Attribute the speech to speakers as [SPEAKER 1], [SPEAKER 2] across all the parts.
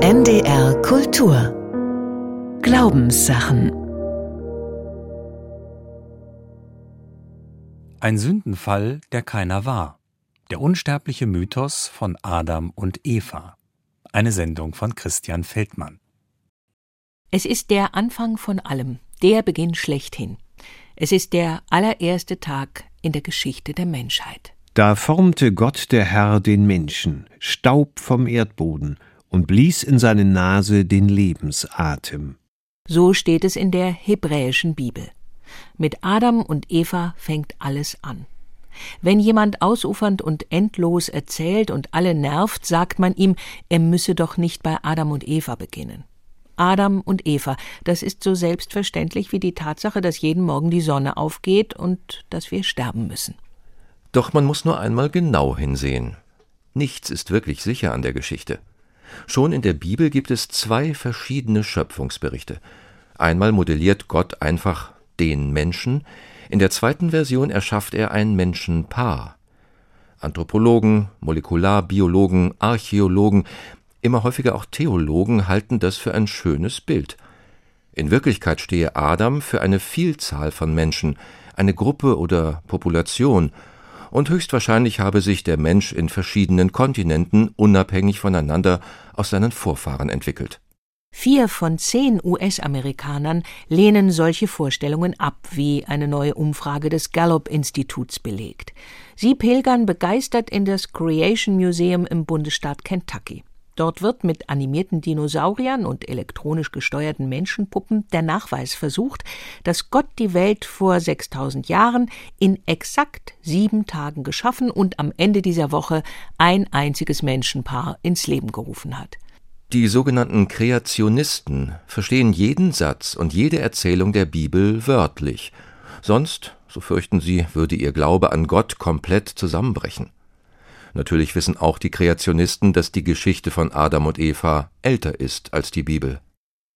[SPEAKER 1] NDR Kultur Glaubenssachen
[SPEAKER 2] Ein Sündenfall, der keiner war. Der unsterbliche Mythos von Adam und Eva. Eine Sendung von Christian Feldmann.
[SPEAKER 3] Es ist der Anfang von allem, der Beginn schlechthin. Es ist der allererste Tag in der Geschichte der Menschheit.
[SPEAKER 4] Da formte Gott der Herr den Menschen, Staub vom Erdboden, und blies in seine Nase den Lebensatem.
[SPEAKER 3] So steht es in der hebräischen Bibel. Mit Adam und Eva fängt alles an. Wenn jemand ausufernd und endlos erzählt und alle nervt, sagt man ihm, er müsse doch nicht bei Adam und Eva beginnen. Adam und Eva, das ist so selbstverständlich wie die Tatsache, dass jeden Morgen die Sonne aufgeht und dass wir sterben müssen.
[SPEAKER 5] Doch man muss nur einmal genau hinsehen. Nichts ist wirklich sicher an der Geschichte. Schon in der Bibel gibt es zwei verschiedene Schöpfungsberichte. Einmal modelliert Gott einfach den Menschen, in der zweiten Version erschafft er ein Menschenpaar. Anthropologen, Molekularbiologen, Archäologen, immer häufiger auch Theologen halten das für ein schönes Bild. In Wirklichkeit stehe Adam für eine Vielzahl von Menschen, eine Gruppe oder Population, und höchstwahrscheinlich habe sich der Mensch in verschiedenen Kontinenten unabhängig voneinander aus seinen Vorfahren entwickelt.
[SPEAKER 3] Vier von zehn US-Amerikanern lehnen solche Vorstellungen ab, wie eine neue Umfrage des Gallup-Instituts belegt. Sie pilgern begeistert in das Creation Museum im Bundesstaat Kentucky. Dort wird mit animierten Dinosauriern und elektronisch gesteuerten Menschenpuppen der Nachweis versucht, dass Gott die Welt vor 6000 Jahren in exakt sieben Tagen geschaffen und am Ende dieser Woche ein einziges Menschenpaar ins Leben gerufen hat.
[SPEAKER 5] Die sogenannten Kreationisten verstehen jeden Satz und jede Erzählung der Bibel wörtlich, sonst, so fürchten sie, würde ihr Glaube an Gott komplett zusammenbrechen. Natürlich wissen auch die Kreationisten, dass die Geschichte von Adam und Eva älter ist als die Bibel.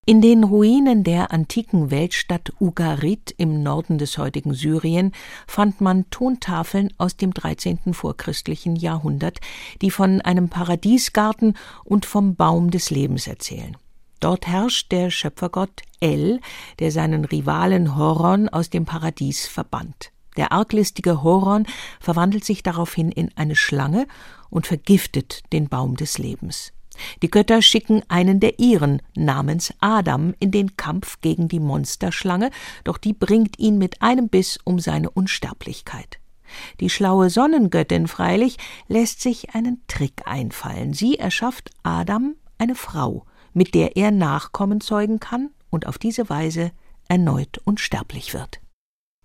[SPEAKER 3] In den Ruinen der antiken Weltstadt Ugarit im Norden des heutigen Syrien fand man Tontafeln aus dem 13. vorchristlichen Jahrhundert, die von einem Paradiesgarten und vom Baum des Lebens erzählen. Dort herrscht der Schöpfergott El, der seinen Rivalen Horon aus dem Paradies verbannt. Der arglistige Horon verwandelt sich daraufhin in eine Schlange und vergiftet den Baum des Lebens. Die Götter schicken einen der ihren namens Adam in den Kampf gegen die Monsterschlange, doch die bringt ihn mit einem Biss um seine Unsterblichkeit. Die schlaue Sonnengöttin freilich lässt sich einen Trick einfallen. Sie erschafft Adam eine Frau, mit der er Nachkommen zeugen kann und auf diese Weise erneut unsterblich wird.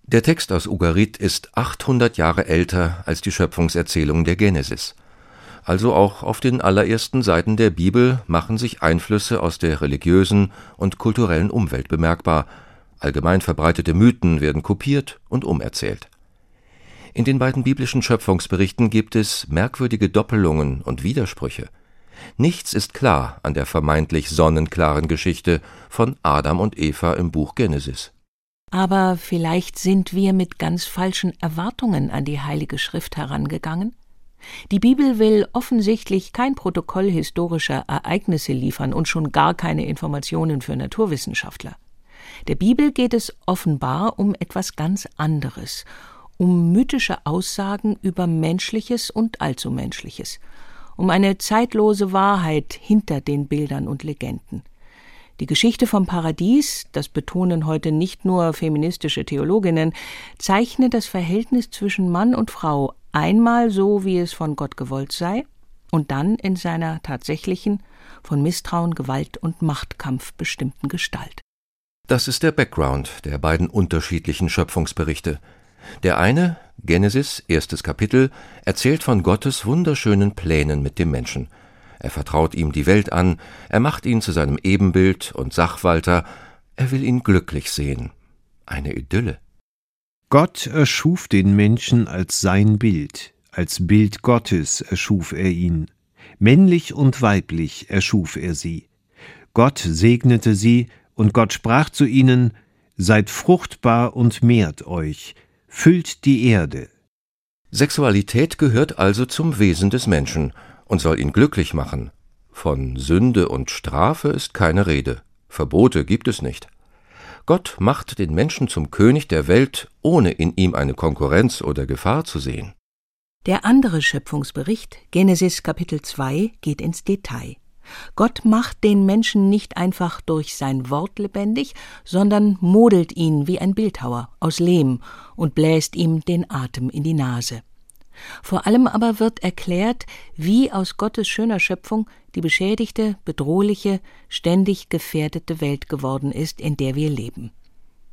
[SPEAKER 5] Der Text aus Ugarit ist 800 Jahre älter als die Schöpfungserzählung der Genesis. Also auch auf den allerersten Seiten der Bibel machen sich Einflüsse aus der religiösen und kulturellen Umwelt bemerkbar. Allgemein verbreitete Mythen werden kopiert und umerzählt. In den beiden biblischen Schöpfungsberichten gibt es merkwürdige Doppelungen und Widersprüche. Nichts ist klar an der vermeintlich sonnenklaren Geschichte von Adam und Eva im Buch Genesis.
[SPEAKER 3] Aber vielleicht sind wir mit ganz falschen Erwartungen an die Heilige Schrift herangegangen? Die Bibel will offensichtlich kein Protokoll historischer Ereignisse liefern und schon gar keine Informationen für Naturwissenschaftler. Der Bibel geht es offenbar um etwas ganz anderes, um mythische Aussagen über Menschliches und Allzumenschliches, um eine zeitlose Wahrheit hinter den Bildern und Legenden. Die Geschichte vom Paradies, das betonen heute nicht nur feministische Theologinnen, zeichnet das Verhältnis zwischen Mann und Frau einmal so, wie es von Gott gewollt sei, und dann in seiner tatsächlichen, von Misstrauen, Gewalt und Machtkampf bestimmten Gestalt.
[SPEAKER 5] Das ist der Background der beiden unterschiedlichen Schöpfungsberichte. Der eine, Genesis, erstes Kapitel, erzählt von Gottes wunderschönen Plänen mit dem Menschen – er vertraut ihm die Welt an, er macht ihn zu seinem Ebenbild und Sachwalter, er will ihn glücklich sehen. Eine Idylle.
[SPEAKER 4] Gott erschuf den Menschen als sein Bild, als Bild Gottes erschuf er ihn. Männlich und weiblich erschuf er sie. Gott segnete sie, und Gott sprach zu ihnen, Seid fruchtbar und mehrt euch, füllt die Erde.
[SPEAKER 5] Sexualität gehört also zum Wesen des Menschen, und soll ihn glücklich machen, Von Sünde und Strafe ist keine Rede. Verbote gibt es nicht. Gott macht den Menschen zum König der Welt, ohne in ihm eine Konkurrenz oder Gefahr zu sehen.
[SPEAKER 3] Der andere Schöpfungsbericht, Genesis Kapitel 2, geht ins Detail. Gott macht den Menschen nicht einfach durch sein Wort lebendig, sondern modelt ihn wie ein Bildhauer aus Lehm und bläst ihm den Atem in die Nase. Vor allem aber wird erklärt, wie aus Gottes schöner Schöpfung die beschädigte, bedrohliche, ständig gefährdete Welt geworden ist, in der wir leben.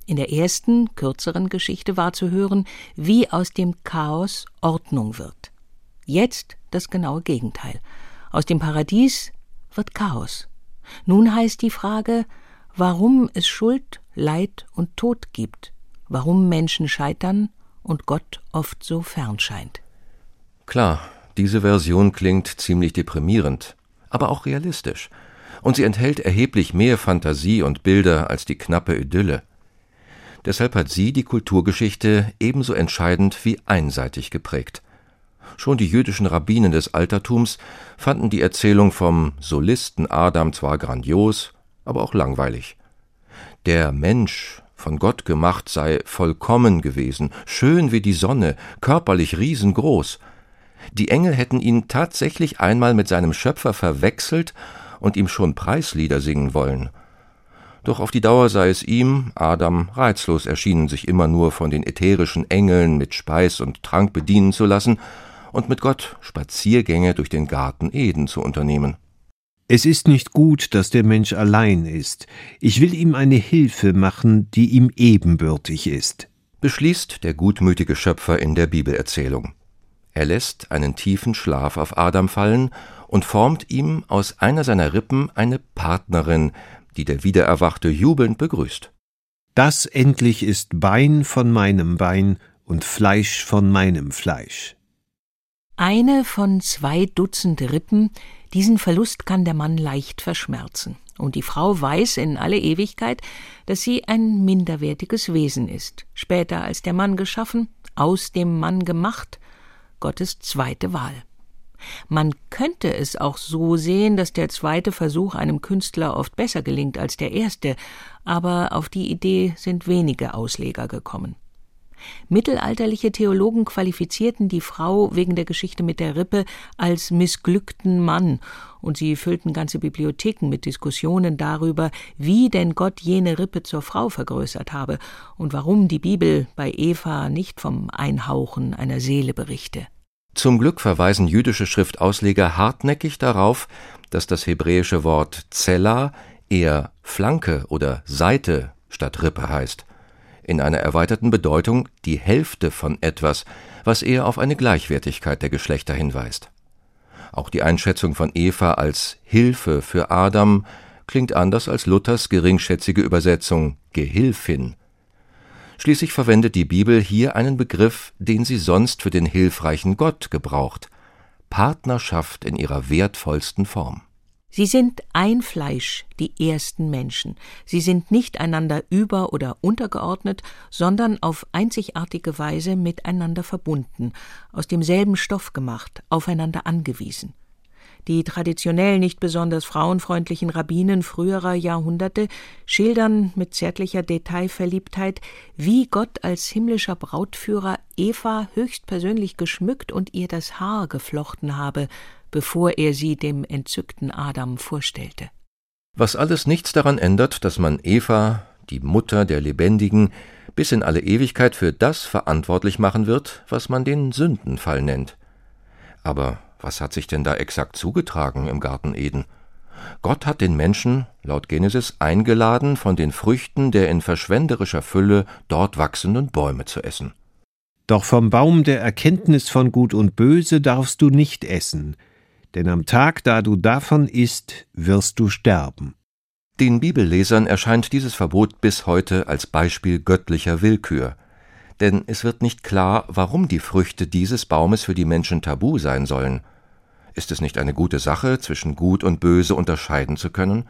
[SPEAKER 3] In der ersten, kürzeren Geschichte war zu hören, wie aus dem Chaos Ordnung wird. Jetzt das genaue Gegenteil. Aus dem Paradies wird Chaos. Nun heißt die Frage, warum es Schuld, Leid und Tod gibt, warum Menschen scheitern und Gott oft so fern scheint.
[SPEAKER 5] Klar, diese Version klingt ziemlich deprimierend, aber auch realistisch. Und sie enthält erheblich mehr Fantasie und Bilder als die knappe Idylle. Deshalb hat sie die Kulturgeschichte ebenso entscheidend wie einseitig geprägt. Schon die jüdischen Rabbinen des Altertums fanden die Erzählung vom Solisten Adam zwar grandios, aber auch langweilig. Der Mensch, von Gott gemacht, sei vollkommen gewesen, schön wie die Sonne, körperlich riesengroß. Die Engel hätten ihn tatsächlich einmal mit seinem Schöpfer verwechselt und ihm schon Preislieder singen wollen – doch auf die Dauer sei es ihm, Adam, reizlos erschienen, sich immer nur von den ätherischen Engeln mit Speis und Trank bedienen zu lassen und mit Gott Spaziergänge durch den Garten Eden zu unternehmen.
[SPEAKER 4] Es ist nicht gut, dass der Mensch allein ist. Ich will ihm eine Hilfe machen, die ihm ebenbürtig ist.
[SPEAKER 5] Beschließt der gutmütige Schöpfer in der Bibelerzählung. Er lässt einen tiefen Schlaf auf Adam fallen und formt ihm aus einer seiner Rippen eine Partnerin, die der Wiedererwachte jubelnd begrüßt.
[SPEAKER 4] Das endlich ist Bein von meinem Bein und Fleisch von meinem Fleisch.
[SPEAKER 3] Eine von zwei Dutzend Rippen, diesen Verlust kann der Mann leicht verschmerzen. Und die Frau weiß in alle Ewigkeit, dass sie ein minderwertiges Wesen ist, später als der Mann geschaffen, aus dem Mann gemacht, Gottes zweite Wahl. Man könnte es auch so sehen, dass der zweite Versuch einem Künstler oft besser gelingt als der erste, aber auf die Idee sind wenige Ausleger gekommen. Mittelalterliche Theologen qualifizierten die Frau wegen der Geschichte mit der Rippe als missglückten Mann, und sie füllten ganze Bibliotheken mit Diskussionen darüber, wie denn Gott jene Rippe zur Frau vergrößert habe und warum die Bibel bei Eva nicht vom Einhauchen einer Seele berichte.
[SPEAKER 5] Zum Glück verweisen jüdische Schriftausleger hartnäckig darauf, dass das hebräische Wort Zella eher Flanke oder Seite statt Rippe heißt, in einer erweiterten Bedeutung die Hälfte von etwas, was eher auf eine Gleichwertigkeit der Geschlechter hinweist. Auch die Einschätzung von Eva als Hilfe für Adam klingt anders als Luthers geringschätzige Übersetzung Gehilfin Schließlich verwendet die Bibel hier einen Begriff, den sie sonst für den hilfreichen Gott gebraucht Partnerschaft in ihrer wertvollsten Form.
[SPEAKER 3] Sie sind ein Fleisch, die ersten Menschen. Sie sind nicht einander über oder untergeordnet, sondern auf einzigartige Weise miteinander verbunden, aus demselben Stoff gemacht, aufeinander angewiesen. Die traditionell nicht besonders frauenfreundlichen Rabbinen früherer Jahrhunderte schildern mit zärtlicher Detailverliebtheit, wie Gott als himmlischer Brautführer Eva höchstpersönlich geschmückt und ihr das Haar geflochten habe, bevor er sie dem entzückten Adam vorstellte.
[SPEAKER 5] Was alles nichts daran ändert, dass man Eva, die Mutter der Lebendigen, bis in alle Ewigkeit für das verantwortlich machen wird, was man den Sündenfall nennt. Aber was hat sich denn da exakt zugetragen im Garten Eden? Gott hat den Menschen, laut Genesis, eingeladen, von den Früchten der in verschwenderischer Fülle dort wachsenden Bäume zu essen.
[SPEAKER 4] Doch vom Baum der Erkenntnis von Gut und Böse darfst du nicht essen, denn am Tag, da du davon isst, wirst du sterben.
[SPEAKER 5] Den Bibellesern erscheint dieses Verbot bis heute als Beispiel göttlicher Willkür, denn es wird nicht klar, warum die Früchte dieses Baumes für die Menschen tabu sein sollen. Ist es nicht eine gute Sache, zwischen Gut und Böse unterscheiden zu können?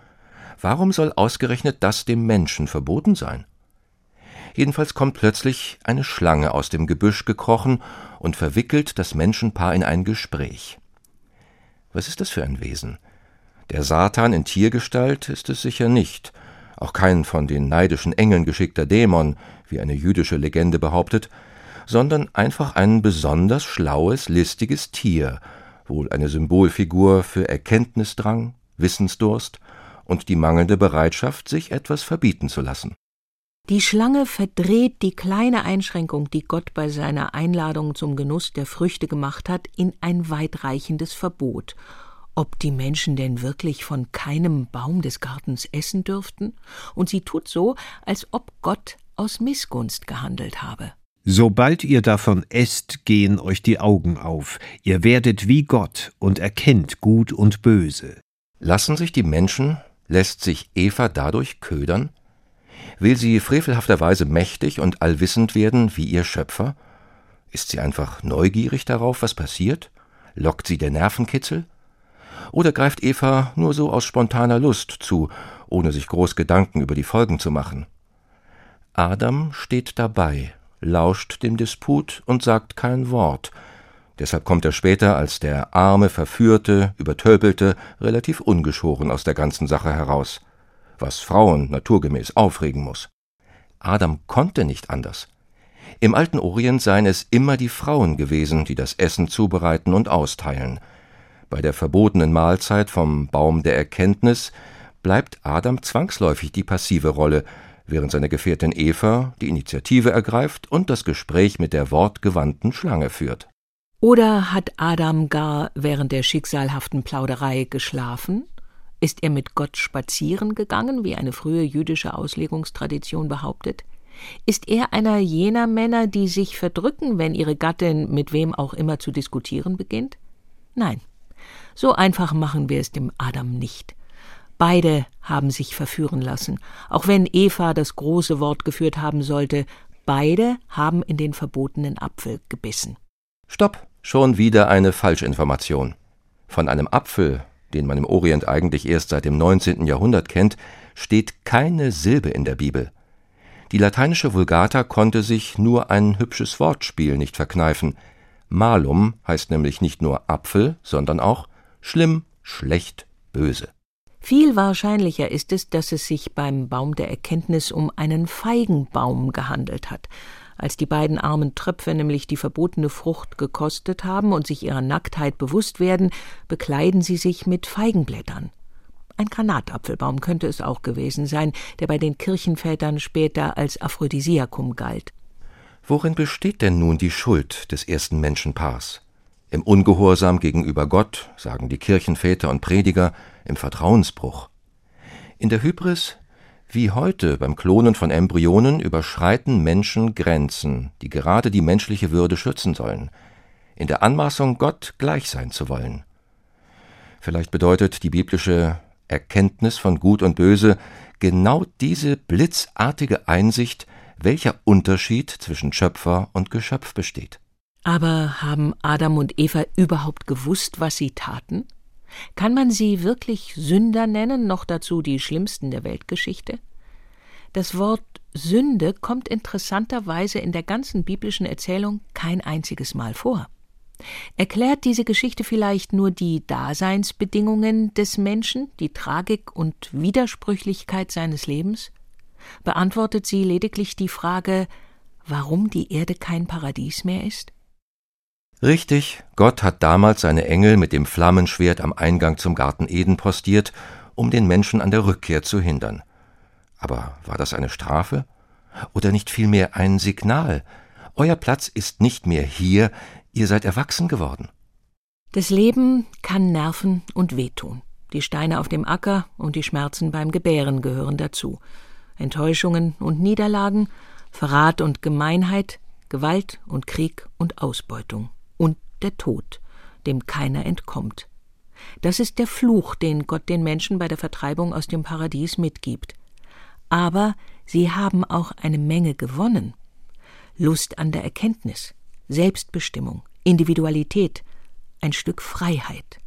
[SPEAKER 5] Warum soll ausgerechnet das dem Menschen verboten sein? Jedenfalls kommt plötzlich eine Schlange aus dem Gebüsch gekrochen und verwickelt das Menschenpaar in ein Gespräch. Was ist das für ein Wesen? Der Satan in Tiergestalt ist es sicher nicht, auch kein von den neidischen Engeln geschickter Dämon, wie eine jüdische Legende behauptet, sondern einfach ein besonders schlaues, listiges Tier, wohl eine Symbolfigur für Erkenntnisdrang, Wissensdurst und die mangelnde Bereitschaft, sich etwas verbieten zu lassen.
[SPEAKER 3] Die Schlange verdreht die kleine Einschränkung, die Gott bei seiner Einladung zum Genuss der Früchte gemacht hat, in ein weitreichendes Verbot. Ob die Menschen denn wirklich von keinem Baum des Gartens essen dürften? Und sie tut so, als ob Gott aus Missgunst gehandelt habe.
[SPEAKER 4] Sobald ihr davon esst, gehen euch die Augen auf, ihr werdet wie Gott und erkennt Gut und Böse.
[SPEAKER 5] Lassen sich die Menschen, lässt sich Eva dadurch ködern? Will sie frevelhafterweise mächtig und allwissend werden wie ihr Schöpfer? Ist sie einfach neugierig darauf, was passiert? Lockt sie der Nervenkitzel? Oder greift Eva nur so aus spontaner Lust zu, ohne sich groß Gedanken über die Folgen zu machen? Adam steht dabei, lauscht dem Disput und sagt kein Wort. Deshalb kommt er später als der arme, verführte, übertölpelte, relativ ungeschoren aus der ganzen Sache heraus was Frauen naturgemäß aufregen muss. Adam konnte nicht anders. Im alten Orient seien es immer die Frauen gewesen, die das Essen zubereiten und austeilen. Bei der verbotenen Mahlzeit vom Baum der Erkenntnis bleibt Adam zwangsläufig die passive Rolle, während seine Gefährtin Eva die Initiative ergreift und das Gespräch mit der wortgewandten Schlange führt.
[SPEAKER 3] Oder hat Adam gar während der schicksalhaften Plauderei geschlafen? Ist er mit Gott spazieren gegangen, wie eine frühe jüdische Auslegungstradition behauptet? Ist er einer jener Männer, die sich verdrücken, wenn ihre Gattin mit wem auch immer zu diskutieren beginnt? Nein, so einfach machen wir es dem Adam nicht. Beide haben sich verführen lassen, auch wenn Eva das große Wort geführt haben sollte, beide haben in den verbotenen Apfel gebissen.
[SPEAKER 5] Stopp, schon wieder eine Falschinformation. Von einem Apfel den man im Orient eigentlich erst seit dem 19. Jahrhundert kennt, steht keine Silbe in der Bibel. Die lateinische Vulgata konnte sich nur ein hübsches Wortspiel nicht verkneifen. Malum heißt nämlich nicht nur Apfel, sondern auch schlimm, schlecht, böse.
[SPEAKER 3] Viel wahrscheinlicher ist es, dass es sich beim Baum der Erkenntnis um einen Feigenbaum gehandelt hat, als die beiden armen Tröpfe nämlich die verbotene Frucht gekostet haben und sich ihrer Nacktheit bewusst werden, bekleiden sie sich mit Feigenblättern. Ein Granatapfelbaum könnte es auch gewesen sein, der bei den Kirchenvätern später als Aphrodisiakum galt.
[SPEAKER 5] Worin besteht denn nun die Schuld des ersten Menschenpaars? Im Ungehorsam gegenüber Gott, sagen die Kirchenväter und Prediger, im Vertrauensbruch. In der Hybris wie heute beim Klonen von Embryonen überschreiten Menschen Grenzen, die gerade die menschliche Würde schützen sollen, in der Anmaßung, Gott gleich sein zu wollen. Vielleicht bedeutet die biblische Erkenntnis von Gut und Böse genau diese blitzartige Einsicht, welcher Unterschied zwischen Schöpfer und Geschöpf besteht.
[SPEAKER 3] Aber haben Adam und Eva überhaupt gewusst, was sie taten? Kann man sie wirklich Sünder nennen, noch dazu die schlimmsten der Weltgeschichte? Das Wort Sünde kommt interessanterweise in der ganzen biblischen Erzählung kein einziges Mal vor. Erklärt diese Geschichte vielleicht nur die Daseinsbedingungen des Menschen, die Tragik und Widersprüchlichkeit seines Lebens? Beantwortet sie lediglich die Frage, warum die Erde kein Paradies mehr ist?
[SPEAKER 5] Richtig, Gott hat damals seine Engel mit dem Flammenschwert am Eingang zum Garten Eden postiert, um den Menschen an der Rückkehr zu hindern. Aber war das eine Strafe? Oder nicht vielmehr ein Signal? Euer Platz ist nicht mehr hier, ihr seid erwachsen geworden.
[SPEAKER 3] Das Leben kann nerven und wehtun. Die Steine auf dem Acker und die Schmerzen beim Gebären gehören dazu. Enttäuschungen und Niederlagen, Verrat und Gemeinheit, Gewalt und Krieg und Ausbeutung und der Tod, dem keiner entkommt. Das ist der Fluch, den Gott den Menschen bei der Vertreibung aus dem Paradies mitgibt. Aber sie haben auch eine Menge gewonnen. Lust an der Erkenntnis, Selbstbestimmung, Individualität, ein Stück Freiheit.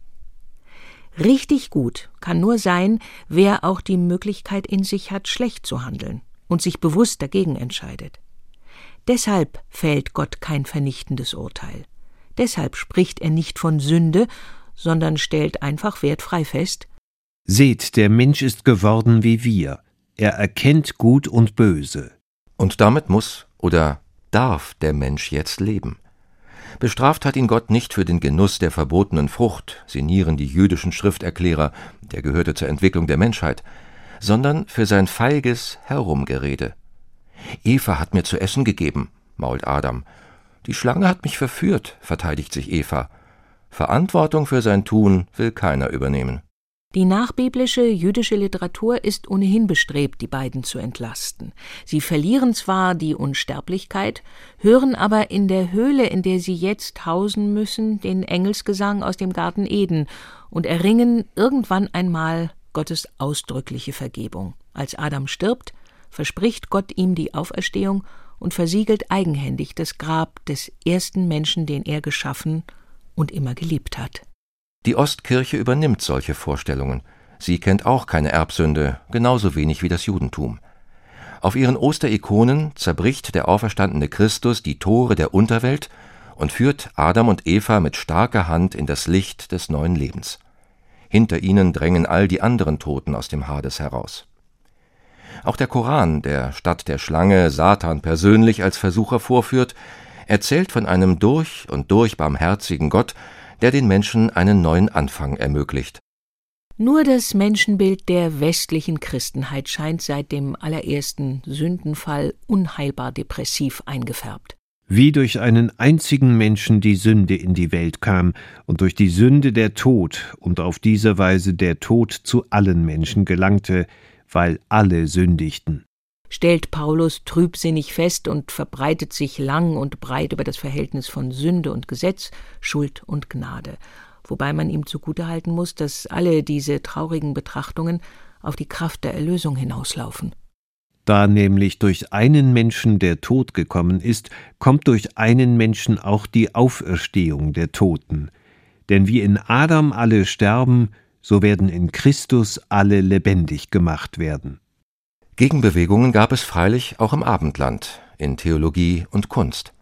[SPEAKER 3] Richtig gut kann nur sein, wer auch die Möglichkeit in sich hat, schlecht zu handeln und sich bewusst dagegen entscheidet. Deshalb fällt Gott kein vernichtendes Urteil. Deshalb spricht er nicht von Sünde, sondern stellt einfach wertfrei fest,
[SPEAKER 4] Seht, der Mensch ist geworden wie wir. Er erkennt Gut und Böse.
[SPEAKER 5] Und damit muss oder darf der Mensch jetzt leben. Bestraft hat ihn Gott nicht für den Genuss der verbotenen Frucht, sinnieren die jüdischen Schrifterklärer, der gehörte zur Entwicklung der Menschheit, sondern für sein feiges Herumgerede. Eva hat mir zu essen gegeben, mault Adam. Die Schlange hat mich verführt, verteidigt sich Eva. Verantwortung für sein Tun will keiner übernehmen.
[SPEAKER 3] Die nachbiblische jüdische Literatur ist ohnehin bestrebt, die beiden zu entlasten. Sie verlieren zwar die Unsterblichkeit, hören aber in der Höhle, in der sie jetzt hausen müssen, den Engelsgesang aus dem Garten Eden und erringen irgendwann einmal Gottes ausdrückliche Vergebung. Als Adam stirbt, verspricht Gott ihm die Auferstehung und versiegelt eigenhändig das Grab des ersten Menschen, den er geschaffen und immer geliebt hat.
[SPEAKER 5] Die Ostkirche übernimmt solche Vorstellungen. Sie kennt auch keine Erbsünde, genauso wenig wie das Judentum. Auf ihren Osterikonen zerbricht der auferstandene Christus die Tore der Unterwelt und führt Adam und Eva mit starker Hand in das Licht des neuen Lebens. Hinter ihnen drängen all die anderen Toten aus dem Hades heraus. Auch der Koran, der statt der Schlange Satan persönlich als Versucher vorführt, erzählt von einem durch und durch barmherzigen Gott, der den Menschen einen neuen Anfang ermöglicht.
[SPEAKER 3] Nur das Menschenbild der westlichen Christenheit scheint seit dem allerersten Sündenfall unheilbar depressiv eingefärbt.
[SPEAKER 4] Wie durch einen einzigen Menschen die Sünde in die Welt kam und durch die Sünde der Tod und auf diese Weise der Tod zu allen Menschen gelangte, weil alle sündigten
[SPEAKER 3] stellt Paulus trübsinnig fest und verbreitet sich lang und breit über das Verhältnis von Sünde und Gesetz, Schuld und Gnade, wobei man ihm zugutehalten muss, dass alle diese traurigen Betrachtungen auf die Kraft der Erlösung hinauslaufen.
[SPEAKER 4] Da nämlich durch einen Menschen der Tod gekommen ist, kommt durch einen Menschen auch die Auferstehung der Toten. Denn wie in Adam alle sterben, so werden in Christus alle lebendig gemacht werden.
[SPEAKER 5] Gegenbewegungen gab es freilich auch im Abendland, in Theologie und Kunst.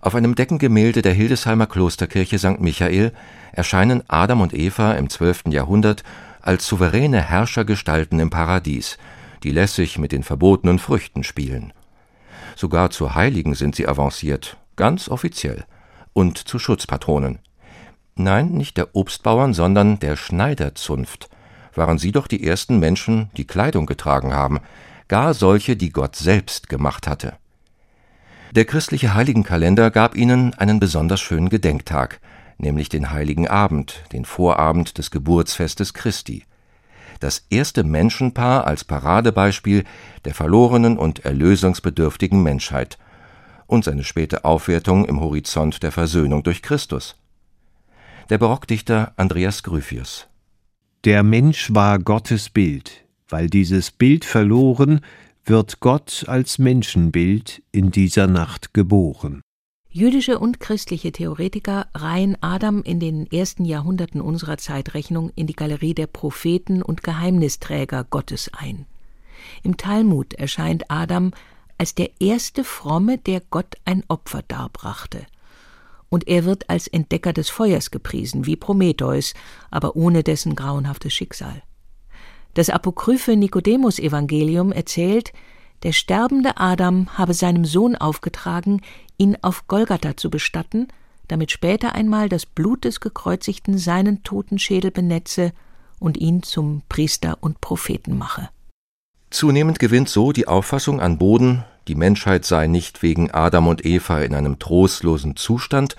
[SPEAKER 5] Auf einem Deckengemälde der Hildesheimer Klosterkirche St. Michael erscheinen Adam und Eva im 12. Jahrhundert als souveräne Herrschergestalten im Paradies, die lässig mit den verbotenen Früchten spielen. Sogar zu Heiligen sind sie avanciert, ganz offiziell, und zu Schutzpatronen. Nein, nicht der Obstbauern, sondern der Schneiderzunft, waren sie doch die ersten Menschen, die Kleidung getragen haben, gar solche, die Gott selbst gemacht hatte. Der christliche Heiligenkalender gab ihnen einen besonders schönen Gedenktag, nämlich den Heiligen Abend, den Vorabend des Geburtsfestes Christi. Das erste Menschenpaar als Paradebeispiel der verlorenen und erlösungsbedürftigen Menschheit und seine späte Aufwertung im Horizont der Versöhnung durch Christus. Der Barockdichter Andreas Gryphius
[SPEAKER 4] der Mensch war Gottes Bild. Weil dieses Bild verloren, wird Gott als Menschenbild in dieser Nacht geboren.
[SPEAKER 3] Jüdische und christliche Theoretiker reihen Adam in den ersten Jahrhunderten unserer Zeitrechnung in die Galerie der Propheten und Geheimnisträger Gottes ein. Im Talmud erscheint Adam als der erste Fromme, der Gott ein Opfer darbrachte und er wird als Entdecker des Feuers gepriesen, wie Prometheus, aber ohne dessen grauenhaftes Schicksal. Das apokryphe Nikodemus-Evangelium erzählt, der sterbende Adam habe seinem Sohn aufgetragen, ihn auf Golgatha zu bestatten, damit später einmal das Blut des Gekreuzigten seinen toten Schädel benetze und ihn zum Priester und Propheten mache.
[SPEAKER 5] Zunehmend gewinnt so die Auffassung an Boden, die Menschheit sei nicht wegen Adam und Eva in einem trostlosen Zustand,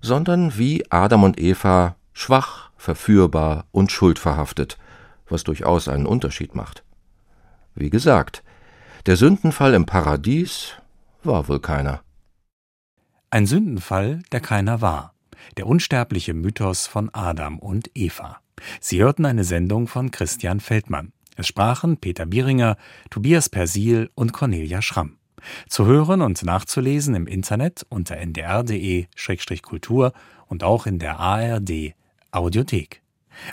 [SPEAKER 5] sondern wie Adam und Eva schwach, verführbar und schuldverhaftet, was durchaus einen Unterschied macht. Wie gesagt, der Sündenfall im Paradies war wohl keiner.
[SPEAKER 2] Ein Sündenfall, der keiner war. Der unsterbliche Mythos von Adam und Eva. Sie hörten eine Sendung von Christian Feldmann. Es sprachen Peter Bieringer, Tobias Persil und Cornelia Schramm. Zu hören und nachzulesen im Internet unter ndr.de-kultur und auch in der ARD Audiothek.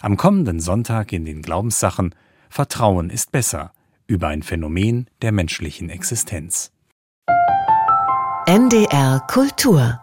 [SPEAKER 2] Am kommenden Sonntag in den Glaubenssachen Vertrauen ist besser über ein Phänomen der menschlichen Existenz.
[SPEAKER 1] NDR Kultur